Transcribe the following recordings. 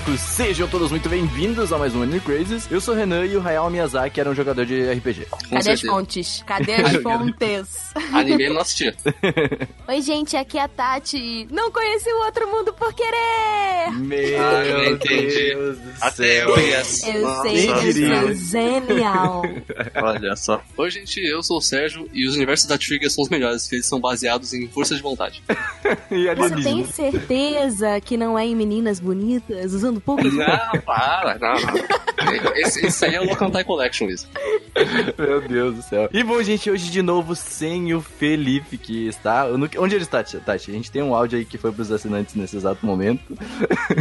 Otakus! Sejam todos muito bem-vindos a mais um Anime Crazes. Eu sou o Renan e o Hayao Miyazaki era um jogador de RPG. Com Cadê as certeza. fontes? Cadê as fontes? Anime eu não assistia. Oi, gente, aqui é a Tati. Não conheci o outro mundo por querer! Meu Ah, eu entendi. Deus do Até céu! eu conheço. Eu Nossa, sei, eu diria? sou genial. Olha só. Oi, gente, eu sou o Sérgio e os universos da Trigger são os melhores, porque eles são baseados em força de vontade. E Você tem certeza que não é em meninas bonitas usando poucas Não, para, não, não. Esse, esse aí é o Locantai Collection mesmo. Meu Deus do céu. E bom, gente, hoje de novo sem o Felipe, que está... no- Onde ele está, Tati? A gente tem um áudio aí que foi pros assinantes nesse exato momento.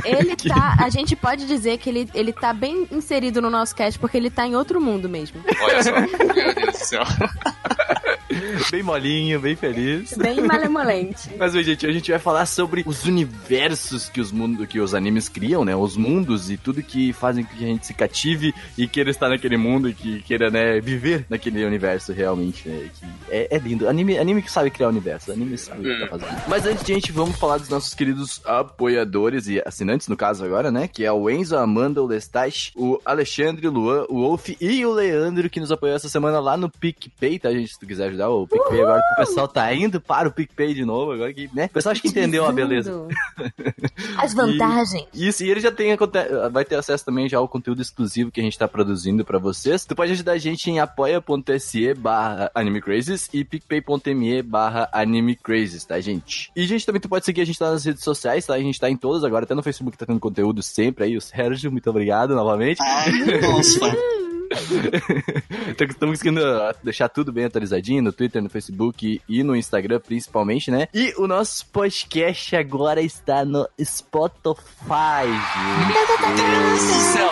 Ele tá. A gente pode dizer que ele, ele tá bem inserido no nosso cast porque ele tá em outro mundo mesmo. Olha só. Meu Deus do céu. Bem molinho, bem feliz. Bem malemolente. Mas, hoje, gente, a gente vai falar sobre os universos que os, mundo, que os animes criam, né? Os mundos e tudo que fazem com que a gente se cative e queira estar naquele mundo e que queira, né, viver naquele universo realmente, né? Que é, é lindo. Anime, anime que sabe criar universo, anime sabe o que tá fazendo. Mas antes, gente, vamos falar dos nossos queridos apoiadores e assinantes, no caso agora, né? Que é o Enzo, a Amanda, o Lestache, o Alexandre, o Luan, o Wolf e o Leandro, que nos apoiou essa semana lá no PicPay, tá, gente? Se tu quiser ajudar o PicPay agora, que o pessoal tá indo para o PicPay de novo, agora que, né? O pessoal acho que entendeu a beleza. As vantagens. Isso, e ele já tem vai ter acesso também já ao conteúdo exclusivo que a gente tá produzindo pra vocês. Tu pode ajudar a gente em apoia.se barra animecrazes e picpay.me barra animecrazes, tá, gente? E, gente, também tu pode seguir a gente lá nas redes sociais, tá? A gente tá em todas agora, até no Facebook tá tendo conteúdo sempre aí. O Sérgio, muito obrigado novamente. Nossa. Então, estamos conseguindo uh, deixar tudo bem atualizadinho no Twitter, no Facebook e no Instagram, principalmente, né? E o nosso podcast agora está no Spotify. Meu Deus do céu.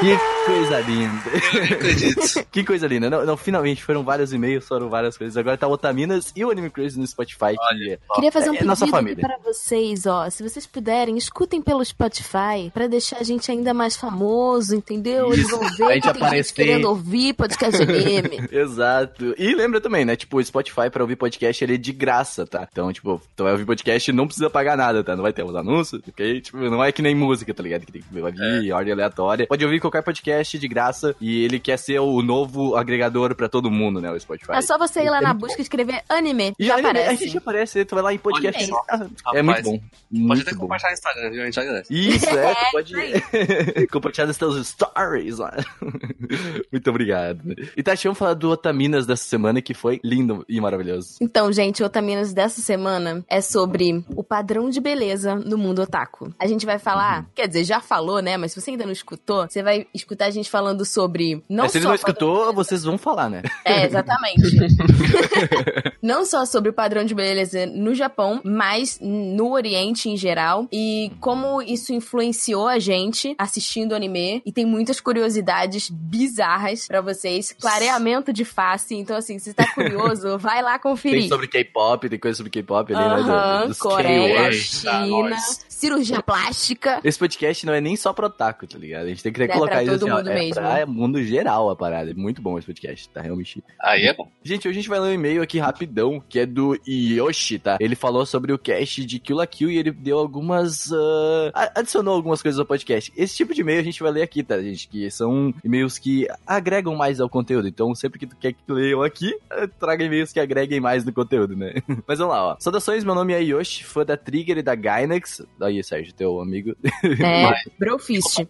Que coisa linda. Eu acredito. Que coisa linda. Não, não, finalmente foram vários e-mails, foram várias coisas. Agora tá o Otaminas e o Anime Crazy no Spotify. que é- Queria fazer um É pedido para vocês, ó. Se vocês puderem, escutem pelo Spotify pra deixar a gente ainda mais famoso, entendeu? Eles vão ver A gente que aparecer. querendo ouvir podcast anime. Exato. E lembra também, né? Tipo, o Spotify pra ouvir podcast ele é de graça, tá? Então, tipo, tu vai ouvir podcast e não precisa pagar nada, tá? Não vai ter os anúncios, ok? Tipo, não é que nem música, tá ligado? Que tem que ouvir ordem aleatória. Pode ouvir qualquer podcast de graça e ele quer ser o novo agregador pra todo mundo, né? O Spotify. É só você ir lá na busca e escrever anime. E Já aí, A aparece. gente aparece, tu vai lá em podcast. Olha só. é muito bom. Pode até bom. compartilhar no Instagram, viu? A gente agradece. Isso, é, tu pode compartilhar nos teus stories lá. Muito obrigado. E Tati, vamos falar do Otaminas dessa semana que foi lindo e maravilhoso. Então, gente, o Otaminas dessa semana é sobre o padrão de beleza no mundo otaku. A gente vai falar, Uhum. quer dizer, já falou, né? Mas se você ainda não escutou, você vai escutar a gente falando sobre. Não Mas se ele só não padrão escutou, vocês vão falar, né? É, exatamente. Não só sobre o padrão de beleza no Japão, mas no Oriente em geral. E como isso influenciou a gente assistindo anime. E tem muitas curiosidades bizarras pra vocês. Clareamento de face. Então, assim, se você tá curioso, vai lá Tem conferir. sobre K-pop, tem coisa sobre K-pop ali, né? Aham, do- dos Coreia. China, cirurgia plástica. Esse podcast não é nem só pro otaku, tá ligado? A gente tem que É colocar isso assim, mundo é mesmo. pra mundo geral a parada. É muito bom esse podcast, tá? Realmente Aí é bom. Gente, hoje a gente vai ler um e-mail aqui rapidão, que é do Yoshi, tá? Ele falou sobre o cast de Kill la Kill e ele deu algumas. ah, a- adicionou algumas coisas ao podcast. Esse tipo de e-mail a gente vai ler aqui, tá, gente? Que são e-mails que agregam mais ao conteúdo. Então, sempre que tu quer que leiam aqui, eh, traga e-mails que agreguem mais no conteúdo, né? Mas vamos lá, ó. Saudações, meu nome é Yoshi, fã da Trigger e da Gainax. Aí, Sérgio, teu amigo. É, Brofist.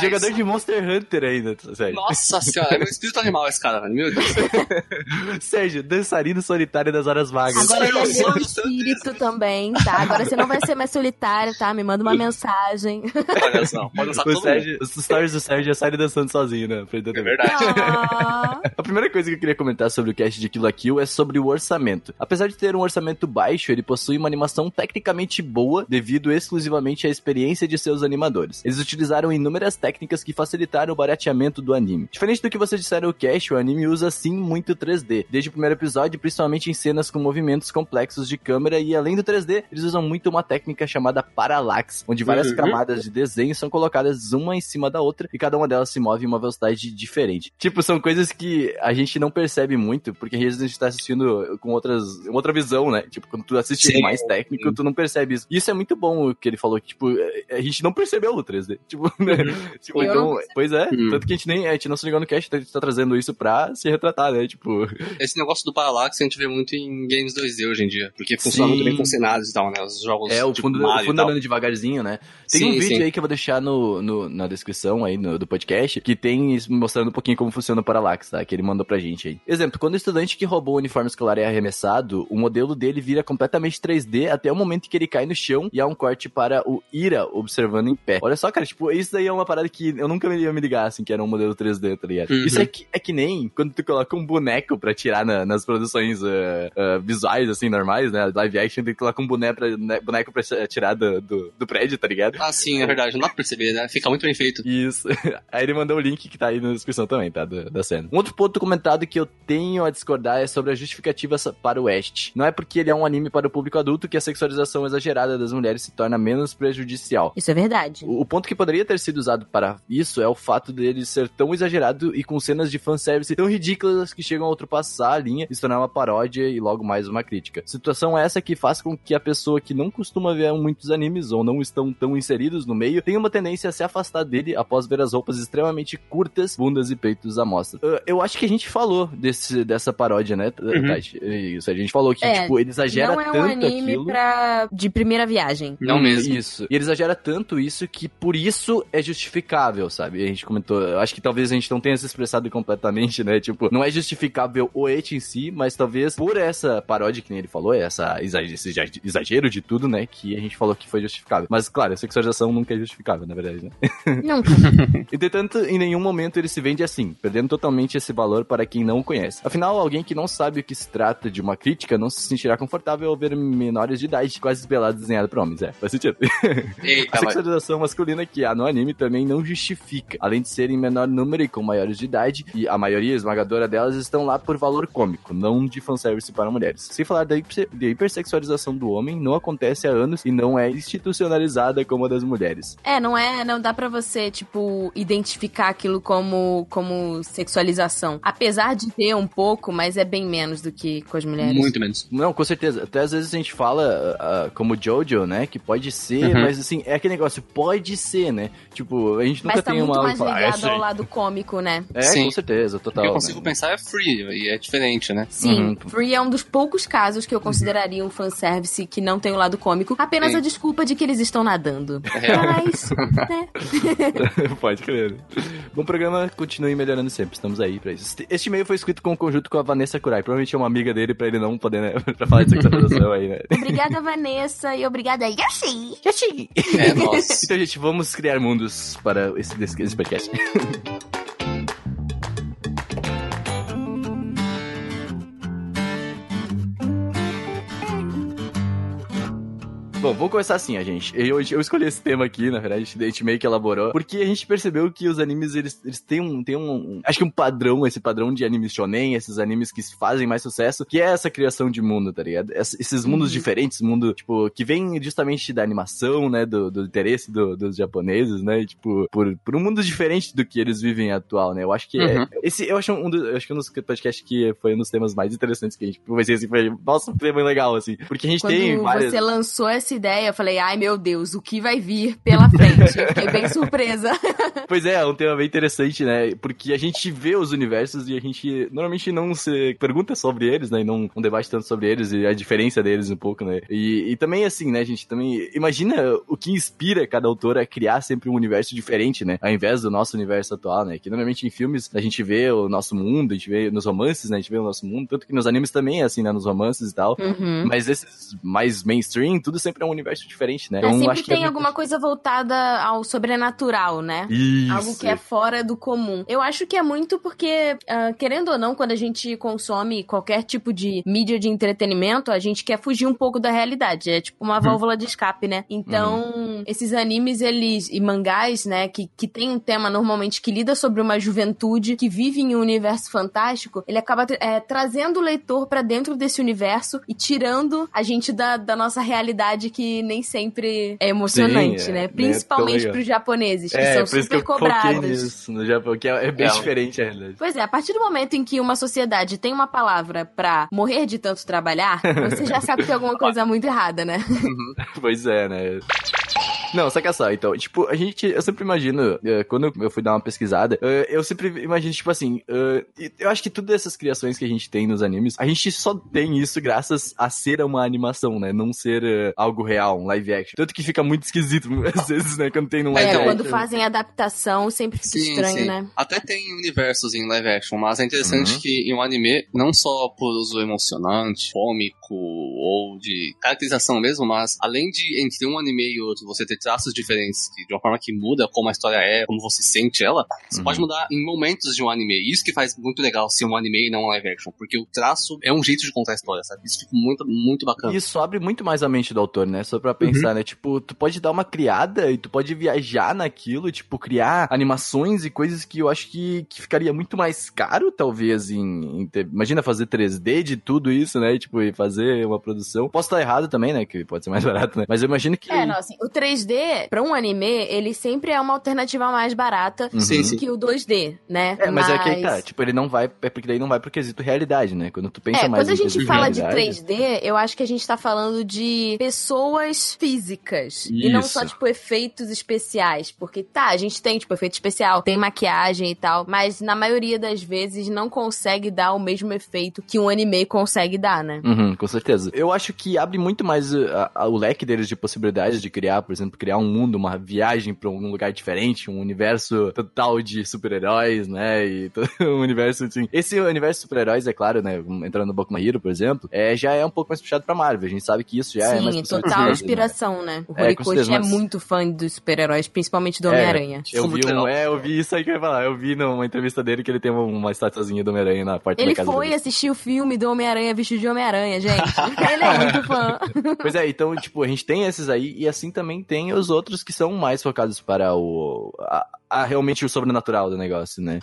Jogador de Monster Hunter ainda, Sérgio. Nossa senhora, é meu espírito animal esse cara, velho. Meu Deus. Sérgio, dançarino solitário das horas vagas. Agora eu, ele é sou meu eu. espírito também, tá? Agora você não vai ser mais solitário, tá? Me manda uma mensagem. Olha só, pode lançar O todo mundo. Sérgio, os stories do Sérgio já saem dançando sozinho, né? É verdade. Ah, A primeira coisa que eu queria comentar sobre o cast de Kill la Kill é sobre o orçamento. Apesar de ter um orçamento baixo, ele possui uma animação tecnicamente boa devido exclusivamente a experiência de seus animadores. Eles utilizaram inúmeras técnicas que facilitaram o barateamento do anime. Diferente do que vocês disseram o cast, o anime usa sim muito 3D. Desde o primeiro episódio, principalmente em cenas com movimentos complexos de câmera e além do 3D, eles usam muito uma técnica chamada parallax, onde várias Uhum. camadas de desenho são colocadas uma em cima da outra e cada uma delas se move em uma velocidade diferente. Tipo, são coisas que a gente não percebe muito, porque às vezes a gente tá assistindo com outras, outra visão, né? Tipo, quando tu assiste Sim. mais técnico, tu não percebe isso. E isso é muito bom o que ele falou, que, tipo, a gente não percebeu o 3D. Tipo, né? Tipo, Eu então, pois é, Uhum. tanto que a gente nem, a gente não se ligou no cast, a gente tá trazendo isso pra se retratar, né? Tipo, Esse negócio do Parallax a gente vê muito em games 2D hoje em dia. Porque funciona Sim. muito bem com cenários e tal, né? Os jogos é, o tipo fundo, Mario o fundo tal. andando devagarzinho, né? Tem Sim, um vídeo sim. aí que eu vou deixar no, no- na descrição aí no- do podcast, que tem mostrando um pouquinho como funciona o Parallax, tá? Que ele mandou pra gente aí. Exemplo, quando o estudante que roubou o uniforme escolar é arremessado, o modelo dele vira completamente 3D até o momento que ele cai no chão e há um corte para o Ira observando em pé. Olha só, cara, tipo, isso daí é uma parada que eu nunca ia me ligar, assim, que era um modelo 3D, tá ligado? Uhum. Isso é que, é que nem quando tu coloca um boneco pra tirar na- nas produções ah, ah, visuais, assim, normais, né? Live action, tem que colocar um boneco pra, né, boneco pra tirar do, do, do prédio, tá ligado? Ah, sim, é verdade. Não dá pra perceber, né? Fica muito bem feito. Isso. Aí ele mandou o link que tá aí na descrição também, tá? Da, da cena. Um outro ponto comentado que eu tenho a discordar é sobre a justificativa para o West. Não é porque ele é um anime para o público adulto que a sexualização exagerada das mulheres se torna menos prejudicial. Isso é verdade. O o ponto que poderia ter sido usado para isso é o fato dele ser tão exagerado e com cenas de fanservice tão ridículas que chegam a ultrapassar a linha e se tornar uma paródia e logo mais uma crítica. Situação essa que faz com que a pessoa que não costuma ver muitos animes ou não estão tão inseridos no meio tenha uma tendência a se afastar dele após ver as roupas extremamente curtas, bundas e peitos à mostra. Uh, eu acho que a gente falou desse, dessa paródia, né, Tati? Isso, a gente falou que, É, tipo, ele exagera Não é um tanto anime aquilo. pra... de primeira viagem. Não mesmo. Isso. E ele exagera tanto isso que por isso é justificável, sabe? A gente comentou, eu acho que talvez a gente não tenha se expressado completamente, né? Tipo, não é justificável o et em si, mas talvez por essa paródia que nem ele falou, essa esse exa- exagero de tudo, né? Que a gente falou que foi justificável. Mas claro, a sexualização nunca é justificável, na verdade, né? Não, Entretanto, em nenhum momento ele se vende assim, perdendo totalmente esse valor para quem não o conhece. Afinal, alguém que não sabe o que se trata de uma crítica não se sentirá confortável ao ver menores de idade quase pelados desenhados por homens. É, faz sentido. Eita, A sexualização masculina que há no anime também não justifica. Além de serem em menor número e com maiores de idade, e a maioria esmagadora delas estão lá por valor cômico, não de fanservice para mulheres. Sem falar da hiper- hipersexualização do homem, não acontece há anos e não é institucionalizada como a das mulheres. É, não é, não dá pra você, tipo, identificar aquilo como, como sexualização. Apesar de ter um pouco, mas é bem menos do que com as mulheres. Muito menos. Não, com certeza. Até às vezes a gente fala ah, como Jojo, né? Que pode ser, Uhum. mas assim, é aquele negócio, pode ser, né? Tipo, a gente nunca Mas tá tem muito uma. "Ah, ligado esse ao aí." lado cômico, né? É, Sim. com certeza, O total. que eu consigo né? pensar é free, e é diferente, né? Sim, Uhum. Free é um dos poucos casos que eu consideraria um fanservice que não tem o lado cômico, apenas Sim. a desculpa de que eles estão nadando. É. Mas, né? Pode crer. Bom programa, continue melhorando sempre. Estamos aí pra isso. Este- e-mail foi escrito com conjunto com a Vanessa Kurai. Provavelmente é uma amiga dele pra ele não poder, né? pra falar de sexualização aí, né? Obrigada, Vanessa, e obrigada, Yoshi! Yoshi! É, nossa. Então, gente, vamos criar mundos para esse, esse, esse podcast. Bom, vamos começar assim, a gente. Eu, eu escolhi esse tema aqui, na verdade, a gente meio que elaborou, porque a gente percebeu que os animes, eles, eles têm, um, têm um, um- Acho que um padrão, esse padrão de animes shonen, esses animes que fazem mais sucesso, que é essa criação de mundo, tá ligado? Ess- Esses mundos diferentes, mundo, tipo, que vem justamente da animação, né, do, do interesse do- dos japoneses, né, e, tipo, por, por um mundo diferente do que eles vivem atual, né? Eu acho que é- Uhum. esse, eu acho um dos, eu acho que um dos podcasts que foi um dos temas mais interessantes que a gente conversei, assim, foi, nossa, um tema legal, assim, porque a gente Quando tem várias... você lançou essa ideia, eu falei, ai meu Deus, o que vai vir pela frente? Eu Fiquei bem surpresa. Pois é, é um tema bem interessante, né? Porque a gente vê os universos e a gente normalmente não se pergunta sobre eles, né? E não, não debate tanto sobre eles e a diferença deles um pouco, né? E, e também, assim, né, gente? Também imagina o que inspira cada autor a criar sempre um universo diferente, né? Ao invés do nosso universo atual, né? Que normalmente em filmes a gente vê o nosso mundo, a gente vê nos romances, né? A gente vê o nosso mundo, tanto que nos animes também é assim, né? Nos romances e tal. Uhum. Mas esses mais mainstream, tudo sempre é um universo diferente, né? É, Então, sempre acho que é tem muito- alguma coisa voltada ao sobrenatural, né? Isso. Algo que é fora do comum. Eu acho que é muito porque, ah, querendo ou não, quando a gente consome qualquer tipo de mídia de entretenimento, a gente quer fugir um pouco da realidade. É tipo uma válvula de escape, né? Então, esses animes, eles. e mangás, né, que, que tem um tema normalmente que lida sobre uma juventude que vive em um universo fantástico, ele acaba é, trazendo o leitor pra dentro desse universo e tirando a gente da, da nossa realidade que nem sempre é emocionante, Sim, é, né? né? Principalmente legal. pros japoneses, que É, são por isso que super eu cobrados. nisso no Japão, que é, é bem É. diferente a realidade. Pois é, a partir do momento em que uma sociedade tem uma palavra pra morrer de tanto trabalhar, você já sabe que tem alguma coisa muito errada, né? Pois é, né? Não, saca só, então, tipo, a gente, eu sempre imagino, eh, quando eu fui dar uma pesquisada, eh, eu sempre imagino, tipo assim, eh, eu acho que todas essas criações que a gente tem nos animes, a gente só tem isso graças a ser uma animação, né? Não ser algo real, um live action. Tanto que fica muito esquisito, às vezes, né? Quando tem num live É, action. quando fazem adaptação, sempre fica estranho, né? Até tem universos em live action, mas é interessante Uhum. que em um anime, não só por uso emocionante, cômico ou de caracterização mesmo, mas além de entre um anime e outro você ter traços diferentes, de uma forma que muda como a história é, como você sente ela, você Uhum. pode mudar em momentos de um anime. Isso que faz muito legal ser um anime e não um live action, porque o traço é um jeito de contar a história, sabe? Isso fica muito, muito bacana. E Isso abre muito mais a mente do autor, né? Só pra pensar, né? Tipo, tu pode dar uma criada e tu pode viajar naquilo, tipo, criar animações e coisas que eu acho que, que ficaria muito mais caro, talvez, em, em ter- Imagina fazer 3D de tudo isso, né? E, tipo, e fazer uma produção. Posso estar errado também, né? Que pode ser mais barato, né? Mas eu imagino que. É, não, assim, o 3D, pra um anime, ele sempre é uma alternativa mais barata Uhum. Sim, sim. que o 2D, né? É, mas, é que aí tá, tipo, ele não vai, é porque daí não vai pro quesito realidade, né? Quando tu pensa É, mais quando a gente fala de realidade- 3D, eu acho que a gente tá falando de pessoas físicas. E não Isso. só, tipo, efeitos especiais. Porque, tá, a gente tem, tipo, efeito especial, tem maquiagem e tal, mas na maioria das vezes não consegue dar o mesmo efeito que um anime consegue dar, né? Uhum, com certeza. Eu acho que abre muito mais uh, a- a- o leque deles de possibilidades de criar, por exemplo, criar um mundo, uma viagem pra um lugar diferente, um universo total de super-heróis, né? E todo um universo assim. Esse universo de super-heróis, é claro, né? Entrando no Boku no Hero, por exemplo, é, já é um pouco mais puxado pra Marvel. A gente sabe que isso já é mais Sim, puxado total pra- inspiração, né? O É, com Horikoshi é mas- muito fã dos super-heróis, principalmente do É. Homem-Aranha. Eu Ficou vi, um, é, eu vi isso aí que eu ia falar. Eu vi numa entrevista dele que ele tem uma, estatuazinha do Homem-Aranha na porta Ele da casa foi dele. assistir o filme do Homem-Aranha vestido de Homem-Aranha, gente. Ele é muito fã. Pois é, então, tipo, a gente tem esses aí e assim também tem os outros que são mais focados para o. a, a realmente o sobrenatural do negócio, né?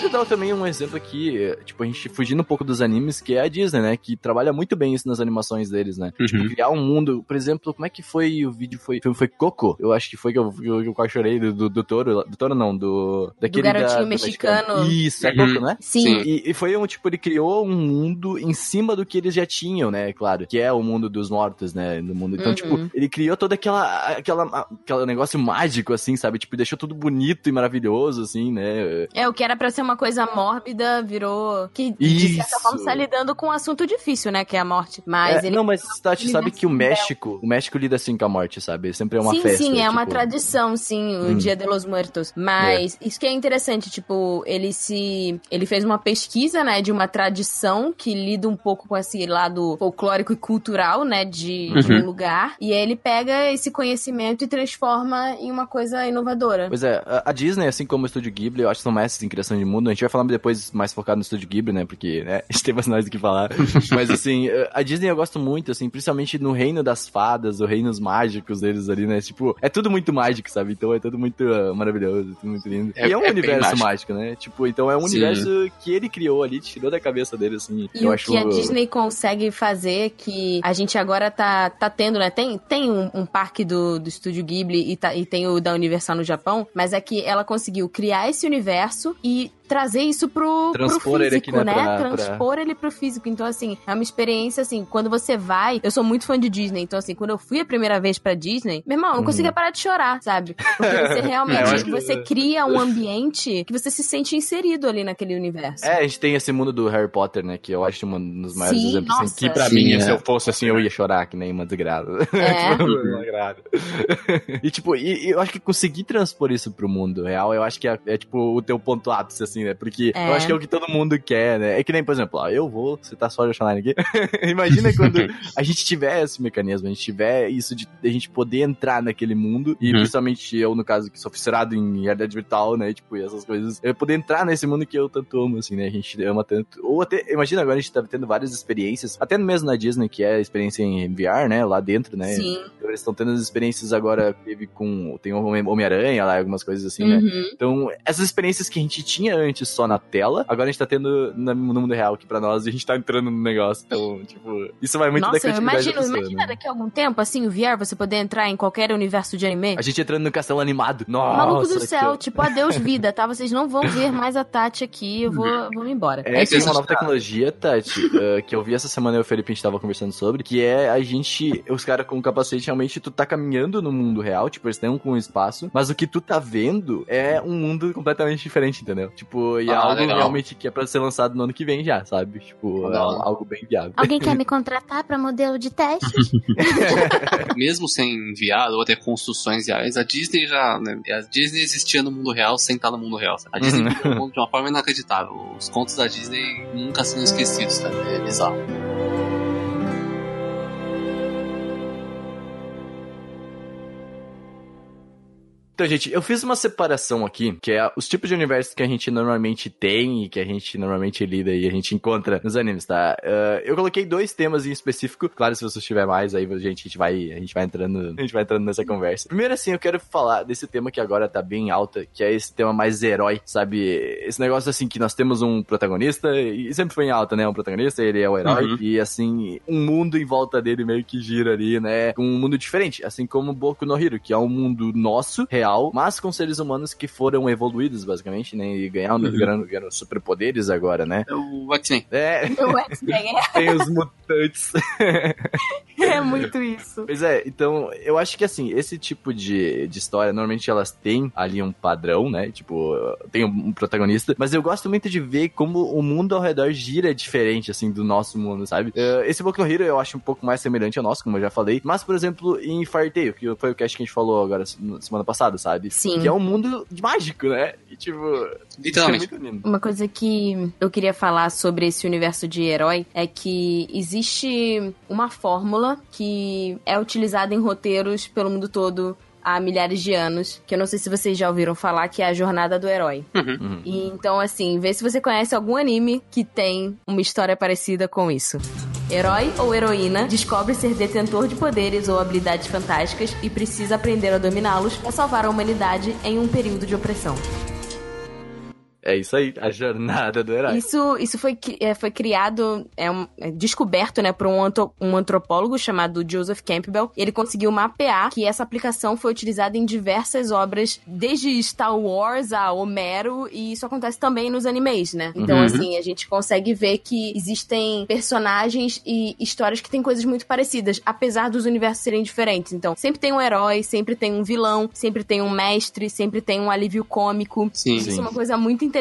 Quero dar também um exemplo aqui, tipo, a gente fugindo um pouco dos animes, que é a Disney, né? Que trabalha muito bem isso nas animações deles, né? Uhum. Tipo, criar um mundo, por exemplo, como é que foi o vídeo? Foi, foi, foi Coco? Eu acho que foi que eu, que eu, eu quase chorei do, do, do touro. Do touro não, do. Daquele garotinho da- do mexicano. Isso, é Uhum. Coco, né? Sim. E, e foi um, tipo, ele criou um mundo em cima do que eles já tinham, né? Claro, que é o mundo dos mortos, né? Do mundo. Então, Uhum. tipo, ele criou todo aquela, aquela, aquela negócio mágico, assim, sabe? Tipo, deixou tudo bonito e maravilhoso, assim, né? É, o que era pra ser uma coisa mórbida virou. Que de certa forma está lidando com um assunto difícil, né? Que é a morte. Mas É, ele. Não, mas Tati, sabe que o México, o México lida assim com a morte, sabe? Sempre é uma sim, festa. sim, é uma tipo, tradição, sim, o Hum. Dia de los Muertos. Mas isso que é interessante, tipo, ele se. Ele fez uma pesquisa, né, de uma tradição que lida um pouco com esse lado folclórico e cultural, né, de, de Uhum. um lugar. E aí ele pega esse conhecimento e transforma em uma coisa inovadora. Pois é, a- a Disney, assim como o Estúdio Ghibli, eu acho que são mestres em criação de mundo. A gente vai falar depois mais focado no Estúdio Ghibli, né? Porque, né, a gente tem mais nós do que falar. Mas, assim, a Disney eu gosto muito, assim, principalmente no reino das fadas, os reinos mágicos deles ali, né? Tipo, é tudo muito mágico, sabe? Então é tudo muito ah, maravilhoso, tudo muito lindo. É- e é um é universo mágico. mágico, né? Tipo, então é um Sim. universo que ele criou ali, tirou da cabeça dele, assim. E eu o acho. que a Disney consegue fazer, que a gente agora tá, tá tendo, né? Tem, tem um, um parque do, do Estúdio Ghibli e, tá- e tem o da Universal no Japão, mas é que ela conseguiu criar esse universo e trazer isso pro, pro ele físico, aqui, né, né? pra- pra- Transpor ele pro físico. Então, assim, é uma experiência, assim, quando você vai... Eu sou muito fã de Disney, então, assim, quando eu fui a primeira vez pra Disney, meu irmão, eu não Uhum. conseguia parar de chorar, sabe? Porque você É, realmente, que- você cria um ambiente que você se sente inserido ali naquele universo. É, a gente tem esse mundo do Harry Potter, né? Que eu acho um dos maiores Sim, exemplos. Assim, que pra Sim, mim, é. se eu fosse assim, eu ia chorar, que nem uma desgraça. É. Tipo, uma desgraça. e tipo, e, e eu acho que conseguir transpor isso pro mundo real, eu acho que é, é, tipo o teu ponto ápice, assim, assim, né? Porque É. eu acho que é o que todo mundo quer, né? É que nem, por exemplo, ó, eu vou citar só a Online aqui. Imagina quando a gente tiver esse mecanismo, a gente tiver isso de a gente poder entrar naquele mundo, e Uhum. principalmente eu, no caso, que sou fissurado em realidade virtual, né? Tipo, e essas coisas. Eu poder entrar nesse mundo que eu tanto amo, assim, né? A gente ama tanto. Ou até, imagina agora a gente tá tendo várias experiências, até mesmo na Disney, que é a experiência em VR, né? Lá dentro, né? Sim. Então, eles estão tendo as experiências agora, teve com. Tem o Homem- Homem-Aranha lá, algumas coisas assim, né? Uhum. Então, essas experiências que a gente tinha antes só na tela, agora a gente tá tendo no mundo real aqui pra nós e a gente tá entrando no negócio. Então, tipo, isso vai muito da Nossa, eu criatividade imagino, da pessoa, imagina né? daqui a algum tempo, assim, o VR, você poder entrar em qualquer universo de anime. A gente entrando no castelo animado. Nossa, Maluco do que- céu, tipo, adeus vida, tá? Vocês não vão ver mais a Tati aqui, eu vou, vou me embora. É, isso tem uma nova tecnologia, Tati, uh, que eu vi essa semana e o Felipe a gente tava conversando sobre, que é a gente, os caras com capacete, realmente, tu tá caminhando no mundo real, tipo, eles têm com um espaço, mas o que tu tá vendo é um mundo completamente diferente, entendeu? Tipo, e é Ah, algo legal. realmente que é pra ser lançado no ano que vem já, sabe? Tipo, é Legal. algo bem viável. Alguém quer me contratar pra modelo de teste? Mesmo sem VR ou até construções reais, a Disney já. Né, a Disney existia no mundo real sem estar no mundo real. sabe? A Disney Uhum. mundo de uma forma inacreditável. Os contos da Disney nunca são esquecidos, cara. É bizarro. Então, gente, eu fiz uma separação aqui, que é os tipos de universos que a gente normalmente tem e que a gente normalmente lida e a gente encontra nos animes, tá? Ah, eu coloquei dois temas em específico. Claro, se você tiver mais, aí gente, a gente vai, a gente vai entrando, a gente vai entrando nessa conversa. Primeiro, assim, eu quero falar desse tema que agora tá bem alta, que é esse tema mais herói, sabe? Esse negócio assim que nós temos um protagonista e sempre foi em alta, né? Um protagonista, ele é o herói Uhum. e assim, um mundo em volta dele meio que gira ali, né? Um mundo diferente, assim como Boku no Hero, que é um mundo nosso, real, mas com seres humanos que foram evoluídos, basicamente, né? E ganharam, Uhum. ganharam, ganharam superpoderes agora, né? É o X-Men. É, O X-Men tem os mutantes. é, é muito isso. Pois é, então, eu acho que assim, esse tipo de, de história, normalmente elas têm ali um padrão, né? Tipo, tem um, protagonista, mas eu gosto muito de ver como o mundo ao redor gira diferente, assim, do nosso mundo, sabe? Eh, esse Boku no Hero eu acho um pouco mais semelhante ao nosso, como eu já falei, mas, por exemplo, em Fire Tail, que foi o cast que a gente falou agora, na semana passada, sabe? Sim. Que é um mundo mágico, né? E, tipo, Literalmente. é muito lindo. Uma coisa que eu queria falar sobre esse universo de herói é que existe uma fórmula que é utilizada em roteiros pelo mundo todo há milhares de anos, que eu não sei se vocês já ouviram falar, que é a jornada do herói. Uhum. E então, assim, vê se você conhece algum anime que tem uma história parecida com isso. Herói ou heroína descobre ser detentor de poderes ou habilidades fantásticas e precisa aprender a dominá-los para salvar a humanidade em um período de opressão. É isso aí, a jornada do herói. Isso, isso foi, é, foi criado, é, um- é descoberto, né, por um, antro- um antropólogo chamado Joseph Campbell. Ele conseguiu mapear que essa aplicação foi utilizada em diversas obras, desde Star Wars a Homero, e isso acontece também nos animes, né? Então, Uhum. assim, a gente consegue ver que existem personagens e histórias que têm coisas muito parecidas, apesar dos universos serem diferentes. Então, sempre tem um herói, sempre tem um vilão, sempre tem um mestre, sempre tem um alívio cômico. Sim. Isso Sim. é uma coisa muito interessante,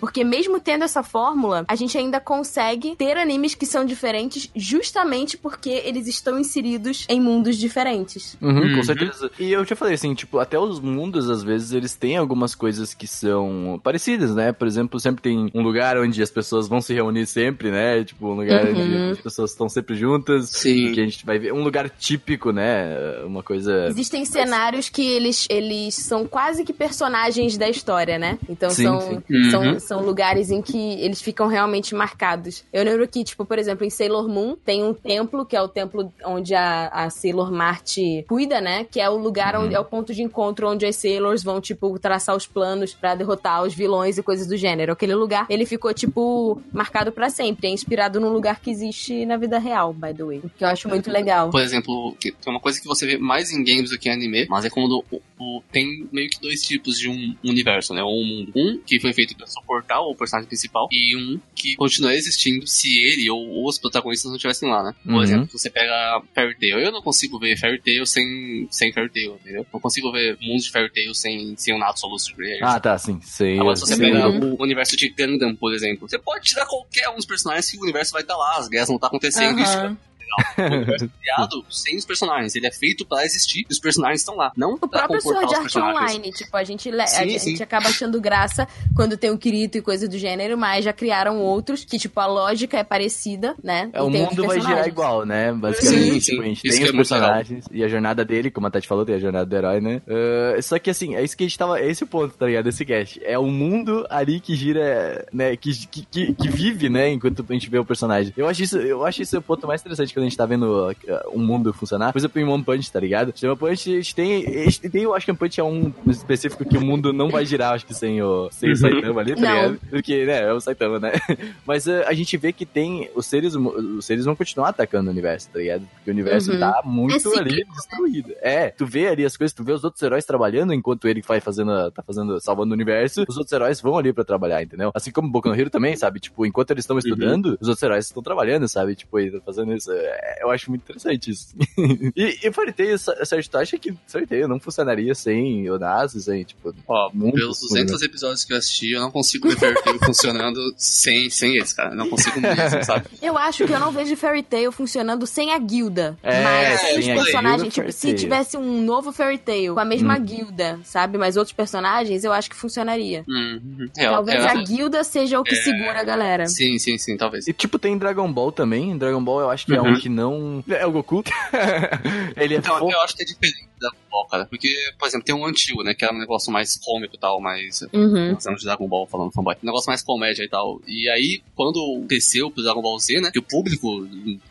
porque mesmo tendo essa fórmula, a gente ainda consegue ter animes que são diferentes justamente porque eles estão inseridos em mundos diferentes. Uhum, Uhum. Com certeza. E eu já falei assim, tipo, até os mundos, às vezes, eles têm algumas coisas que são parecidas, né? Por exemplo, sempre tem um lugar onde as pessoas vão se reunir sempre, né? Tipo, um lugar Uhum. onde as pessoas estão sempre juntas. Sim. Que a gente vai ver. Um lugar típico, né? Uma coisa. Existem cenários que eles, eles são quase que personagens da história, né? Então Sim, são, sim. Uhum. são, são lugares em que eles ficam realmente marcados. Eu lembro que, tipo, por exemplo, em Sailor Moon tem um templo, que é o templo onde a, a Sailor Mart cuida, né? Que é o lugar onde é o ponto de encontro onde as Sailors vão, tipo, traçar os planos pra derrotar os vilões e coisas do gênero. Aquele lugar, ele ficou, tipo, marcado pra sempre. É inspirado num lugar que existe na vida real, by the way. Que eu acho muito legal. Por exemplo, que- tem uma coisa que você vê mais em games do que em anime, mas é quando o- o- tem meio que dois tipos de um universo, né? Ou um mundo. Um que foi feito pra suportar o personagem principal, e um que continua existindo se ele ou os protagonistas não estivessem lá, né? Por Uhum. exemplo, você pega Fairy Tail. Eu não consigo ver Fairy Tail sem, sem Fairy Tail, entendeu? Não consigo ver mundos de Fairy Tail sem, sem o Natsulos Players. Ah, tá, sim. Sei. Agora, se você sim. pega Uhum. o universo de Gundam, por exemplo, você pode tirar qualquer um dos personagens que o universo vai estar lá, as guerras não tá acontecendo. Isso Aham. Legal. O universo é criado sem os personagens. Ele é feito pra existir e os personagens estão lá. Não O pra próprio Sword Art. Online, tipo, a gente, le- a Sim, gente sim. acaba achando graça quando tem o Kirito e coisa do gênero, mas já criaram outros que, tipo, a lógica é parecida, né? É, E o mundo vai girar igual, né? Basicamente, Sim, tipo, sim. a gente Isso tem que os é legal. personagens e a jornada dele, como a Tati falou, tem a jornada do herói, né? Ah, só que assim, é isso que a gente tava. É esse o ponto, tá ligado? Desse cast. É o mundo ali que gira, né? Que, que, que, que vive, né? Enquanto a gente vê o personagem. Eu acho isso, eu acho isso o ponto mais interessante quando a gente tá vendo uh, um mundo funcionar. Por exemplo, em One Punch, tá ligado? Em One Punch, a gente tem. A gente tem, eu acho que One Punch é um específico que o mundo não vai girar, acho que sem o, sem o Saitama ali, tá Não. ligado? Porque, né, é o Saitama, né? Mas uh, a gente vê que tem. Os seres, os seres vão continuar atacando o universo, tá ligado? Porque o universo Uhum. tá muito É ali cíclico, destruído. É, tu vê ali as coisas, tu vê os outros heróis trabalhando enquanto ele vai fazendo, tá fazendo, salvando o universo, os outros heróis vão ali pra trabalhar, entendeu? Assim como Boku no Hero também, sabe? Tipo, enquanto eles estão estudando, os outros heróis estão trabalhando, sabe? Tipo, e fazendo isso. É, eu acho muito interessante isso. e, e Fairytale, Sérgio, tu acha que Fairytale não funcionaria sem Onase, sem, tipo, Ó, Muito pelos 200 episódios que eu assisti, eu não consigo ver Fairy funcionando sem, sem eles, cara. Eu não consigo mesmo, sabe? Eu acho que eu não vejo Fairy Tail funcionando sem a guilda. É, mas sem os personagens, tipo, se Tail. tivesse um novo Fairy Tail com a mesma Hum. guilda, sabe? Mas outros personagens, eu acho que funcionaria. Uhum. É, Talvez é, a guilda seja o que segura a galera. Sim, sim, sim, talvez. E tipo, tem Dragon Ball também. Dragon Ball eu acho que é Uhum. um que não. É o Goku. ele é Então, fofo. eu acho que é diferente Dragon Ball, cara. Porque, por exemplo, tem um antigo, né? Que era um negócio mais cômico e tal, mais. Uhum. Nós estamos de Dragon Ball falando fanboy. Um negócio mais comédia e tal. E aí, quando desceu pro Dragon Ball Z, né? Que o público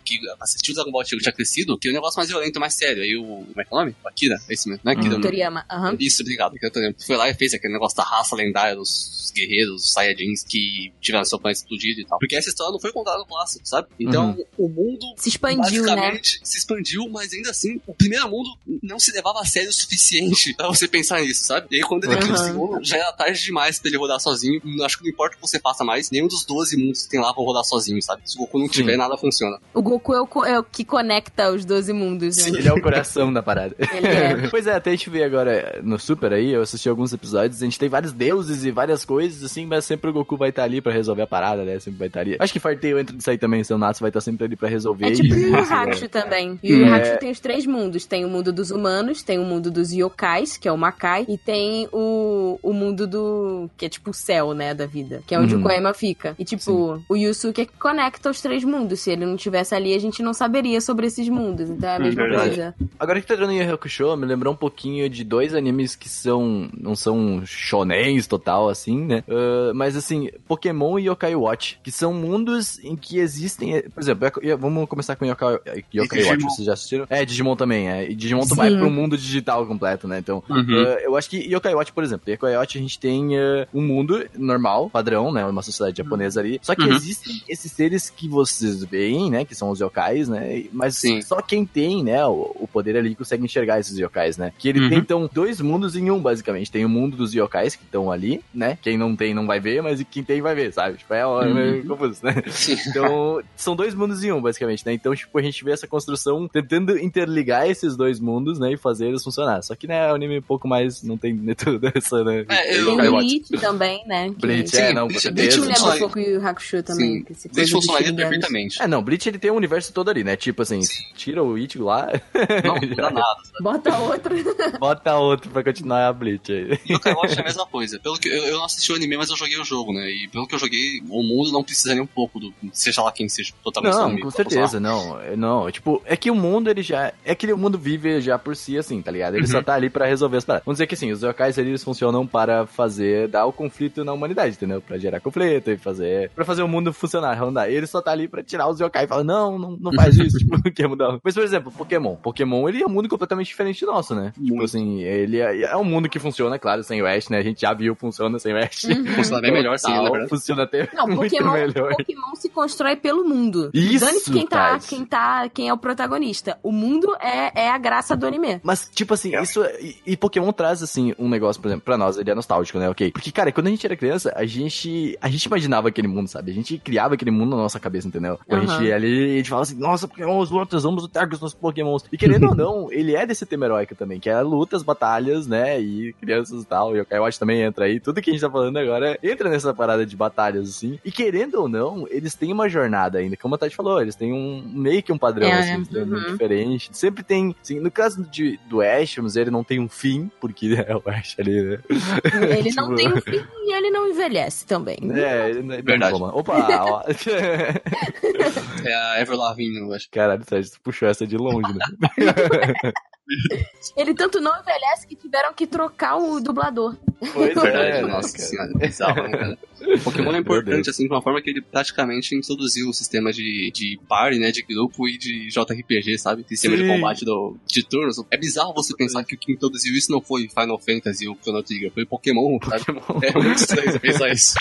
que assistiu o Dragon Ball antigo tinha crescido, que o negócio mais violento, mais sério. Aí o. Como é que é o nome? O Akira? É esse mesmo, né? Akira. Uhum. Toriyama. Aham. Isso, obrigado. Tô lembrando. Foi lá e fez aquele negócio da raça lendária dos os guerreiros, os Saiyajins que tiveram seu planeta explodido e tal. Porque essa história não foi contada no clássico, sabe? Então, o mundo Se expandiu, né? se expandiu, mas ainda assim, o primeiro mundo não se levava a sério o suficiente pra você pensar nisso, sabe? E aí quando ele Uhum. o segundo, já era tarde demais pra ele rodar sozinho. Acho que não importa o que você faça mais, nenhum dos 12 mundos que tem lá vão rodar sozinho, sabe? Se o Goku não Sim. tiver, nada funciona. O Goku é o, é o que conecta os 12 mundos. né? Ele é o coração da parada. Ele é. Pois é, até a gente vê agora no Super aí, eu assisti alguns episódios, a gente tem vários deuses e várias coisas, assim, mas sempre o Goku vai estar ali pra resolver a parada, né? Sempre vai estar ali. Acho que Fartail entra nisso aí também, seu Natsu vai estar sempre ali pra resolver. É tipo o e- Yu Hakusho também. E o Yu É. Yu Hakusho tem os três mundos. Tem o mundo dos humanos, tem o mundo dos yokais, que é o Makai, e tem o, o mundo do... que é tipo o céu, né, da vida. Que é onde Uhum. o Koema fica. E tipo, o Yusuke é que conecta os três mundos. Se ele não tivesse ali, a gente não saberia sobre esses mundos. Então é a Hum, mesma verdade. coisa. Agora que tá dando Yu Hakusho, me lembrou um pouquinho de dois animes que são. não são shonens total, assim, né? Ah, mas assim, Pokémon e Yokai Watch, que são mundos em que existem. Por exemplo, Yoko- vamos começar com Yokai, Yokai. Watch, vocês já assistiram? É, Digimon também, é. E Digimon tu Sim. vai pro mundo digital completo, né? Então, Uhum. ah, eu acho que Yokai Watch, por exemplo, Yokai Watch a gente tem ah, um mundo normal, padrão, né? Uma sociedade japonesa ali. Só que Uhum. existem esses seres que vocês veem, né? Que são os yokais, né? Mas Sim. só quem tem, né, o, o poder ali consegue enxergar esses yokais, né? Que ele Uhum. tem, então, dois mundos em um, basicamente. Tem o mundo dos yokais que estão ali, né? Quem não tem não vai ver, mas quem tem vai ver, sabe? Tipo, é Uhum. meio confuso, né? Então, são dois mundos em um, basicamente, né? Então, tipo, a gente vê essa construção tentando interligar esses dois mundos, né? E fazer eles funcionar. Só que, né, é um anime um pouco mais. Não tem tudo essa, né? É, eu- Tem o. Bleach também, né? Bleach, Sim, é, não, com Bleach-. Bleach Bleach lembra um pouco Yu Hakusho também. Sim. que dos funcionaria perfeitamente. É, não, Bleach ele tem o universo todo ali, né? Tipo assim, tira o Ichigo lá, Não, não dá nada. sabe? Bota outro. bota outro pra continuar a Bleach aí. E o Watch é a mesma coisa. Pelo que eu, eu não assisti o anime, mas eu joguei o jogo, né? E pelo que eu joguei, o mundo não precisa nem um pouco do. Seja lá quem seja totalmente Não, com certeza, não. É, Não, tipo, é que o mundo ele já. É que o mundo vive já por si, assim, tá ligado? Ele Uhum. só tá ali pra resolver as paradas. Vamos dizer que assim, os yokais ali, eles funcionam para fazer. dar o conflito na humanidade, entendeu? Pra gerar conflito e fazer. pra fazer o mundo funcionar, rondar. E ele só tá ali pra tirar os yokai e falar, não, não, não faz isso, tipo, quer mudar. Mas, por exemplo, Pokémon. Pokémon, ele é um mundo completamente diferente do nosso, né? Tipo Muito. assim, ele é, é um mundo que funciona, claro, sem o Ash, né? A gente já viu, funciona sem o Ash. Funciona bem melhor, sim, na verdade. Funciona até Não, muito Pokémon, melhor. Pokémon se constrói pelo mundo. Isso, Dane-se quem tá, quem tá, quem é o protagonista. O mundo é, é a graça do anime. Mas, tipo assim, isso. E, e Pokémon traz, assim, um negócio, por exemplo, pra nós, ele é nostálgico, né? Ok. Porque, cara, quando a gente era criança, a gente. A gente imaginava aquele mundo, sabe? A gente criava aquele mundo na nossa cabeça, entendeu? A Aham. gente ia ali e a gente falava assim, nossa, Pokémon, os lutas, vamos lutar com os nossos Pokémons. E querendo ou não, ele é desse tema heróico também, que é lutas, batalhas, né? E crianças e tal. E o Kaiwatch também entra aí. Tudo que a gente tá falando agora entra nessa parada de batalhas, assim. E querendo ou não, eles têm uma jornada ainda. Como a Tati falou, eles têm um meio que um padrão, É, assim, entendeu? uhum. diferente. Sempre tem, assim, no caso de, do Ash, dizer, ele não tem um fim, porque é o Ash ali, né? Ele não Tipo- tem um fim e ele não envelhece também. É, ele não é Verdade. Toma. Opa, ó. É a Ever Lavigne, eu acho. Caralho, Sérgio, tu puxou essa de longe, né? Ele tanto não envelhece que tiveram que trocar o dublador. Pois Verdade, né, nossa cara? senhora, bizarro, né, cara? Pokémon é importante, assim, de uma forma que ele praticamente introduziu o sistema de, de party, né, de grupo e de JRPG, sabe? Sistema Sim. de combate do, de turnos. É bizarro você pensar que o que introduziu isso não foi Final Fantasy ou Chrono Trigger, foi Pokémon, sabe? É muito estranho você pensar isso.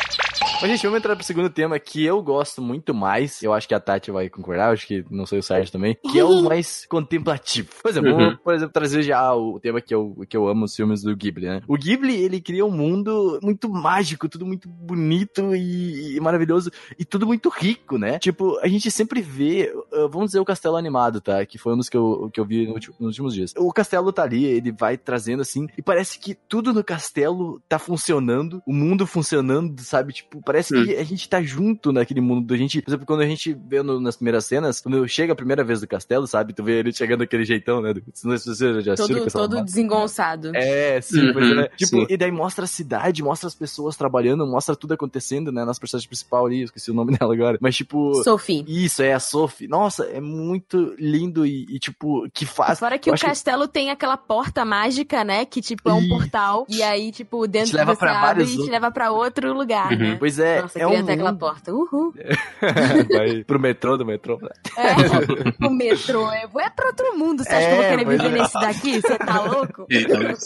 Mas, gente, vamos entrar pro segundo tema que eu gosto muito mais. Eu acho que a Tati vai concordar, eu acho que não sei o Sérgio também. Que é o mais contemplativo. Por exemplo, Uhum. vamos, por exemplo, trazer já o tema que eu, que eu amo, os filmes do Ghibli, né? O Ghibli, ele cria um mundo muito mágico, tudo muito bonito e, e maravilhoso. E tudo muito rico, né? Tipo, a gente sempre vê, uh, vamos dizer, o Castelo Animado, tá? Que foi um dos que eu, que eu vi no ulti- nos últimos dias. O castelo tá ali, ele vai trazendo assim, e parece que tudo no castelo tá funcionando, o mundo funcionando, sabe? Tipo, parece que a gente tá junto naquele mundo. A gente, por exemplo, quando a gente vê no- nas primeiras cenas, quando chega a primeira vez do castelo, sabe? Tu vê ele chegando daquele jeitão, né? Não sei se você já assistiu Todo, todo desengonçado. É, sim, pois é, né? Uhum, Tipo, sim. e daí mostra a cidade, mostra as pessoas trabalhando, mostra tudo acontecendo, né? Nossa personagem principal ali, eu esqueci o nome dela agora. Mas, tipo. Sophie. Isso, é a Sophie. Nossa, é muito lindo e, e, tipo, que faz. Fora que eu o castelo tem aquela porta mágica, né? Que, tipo, é um Isso. portal. E aí, tipo, dentro Te leva você pra abre vários e te leva pra outro lugar, Uhum. né? Pois é, Nossa, é um ter aquela porta. Uhul. Vai pro metrô do metrô. É, o metrô. Eu vou é pra outro mundo. Você acha que eu vou É, querer viver é. nesse daqui? Você tá louco?